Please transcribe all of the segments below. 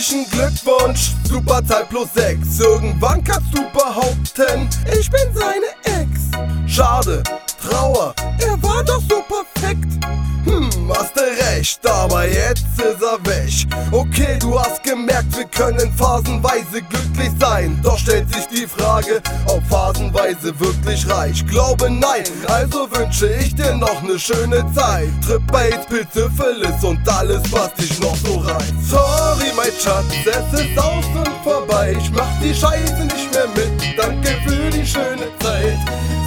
Herzlichen Glückwunsch, Superzahl plus 6. Irgendwann kannst du behaupten, ich bin seine Ex. Schade, Trauer, er war Hast gemerkt, wir können phasenweise glücklich sein. Doch stellt sich die Frage, ob phasenweise wirklich reicht. Glaube nein, also wünsche ich dir noch ne schöne Zeit. Trip bei Pilz, Syphilis und alles, was dich noch so reizt. Sorry, mein Schatz, es ist aus und vorbei. Ich mach die Scheiße nicht mehr mit. Danke für die schöne Zeit.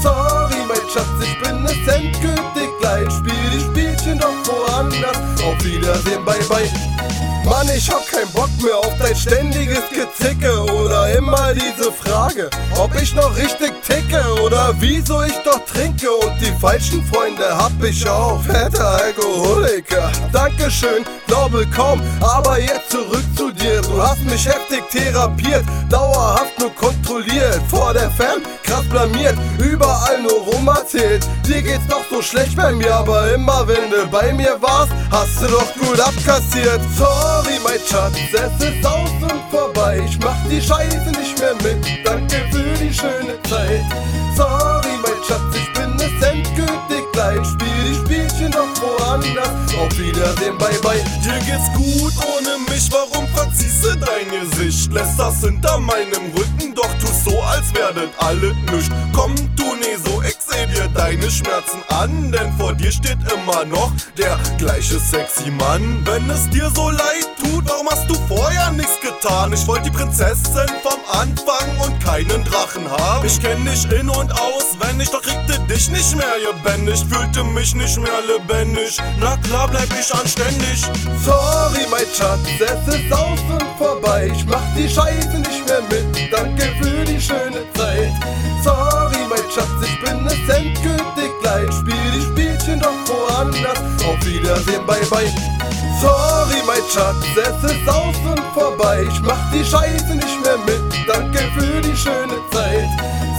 Sorry, mein Schatz, ich bin es endgültig gleich. Spiel die Spielchen doch woanders. Auf Wiedersehen, bye bye. Mann, ich hab keinen Bock mehr auf dein ständiges Gezicke oder immer diese Frage, ob ich noch richtig ticke oder wieso ich doch trinke und die falschen Freunde hab ich auch. Fetter Alkoholiker. Dankeschön, glaube kaum, aber jetzt zurück zu dir. Du hast mich heftig therapiert, dauerhaft nur kontrolliert. Vor der Fam, krass blamiert, überall nur rum erzählt. Dir geht's doch so schlecht bei mir, aber immer wenn du bei mir warst, hast du doch gut abkassiert. Sorry, mein Schatz, es ist aus und vorbei. Ich mach die Scheiße nicht mehr mit. Danke für die schöne Zeit. Sorry, mein Schatz, ich bin es endgültig gleich. Spiel die Spielchen doch woanders. Auf Wiedersehen, bye bye. Dir geht's gut ohne mich, warum verziehst du dein Gesicht? Lässt das hinter meinem Rücken, werdet alles nüscht. Komm, tu nie so, ich seh dir deine Schmerzen an, denn vor dir steht immer noch der gleiche sexy Mann. Wenn es dir so leid tut, warum hast du vorher nichts getan? Ich wollte die Prinzessin vom Anfang und keinen Drachen haben. Ich kenn dich in und auswendig, doch kriegte dich nicht mehr gebändigt. Fühlte mich nicht mehr lebendig, na klar bleib ich anständig. Sorry, mein Schatz, es ist aus und vorbei. Ich mach die Scheiße nicht mehr mit. Danke doch woanders. Auf Wiedersehen, bye bye. Sorry, mein Schatz, es ist aus und vorbei. Ich mach die Scheiße nicht mehr mit. Danke für die schöne Zeit.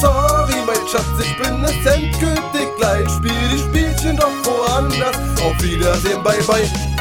Sorry, mein Schatz, ich bin es endgültig gleich. Spiel die Spielchen doch woanders. Auf Wiedersehen, bye bye.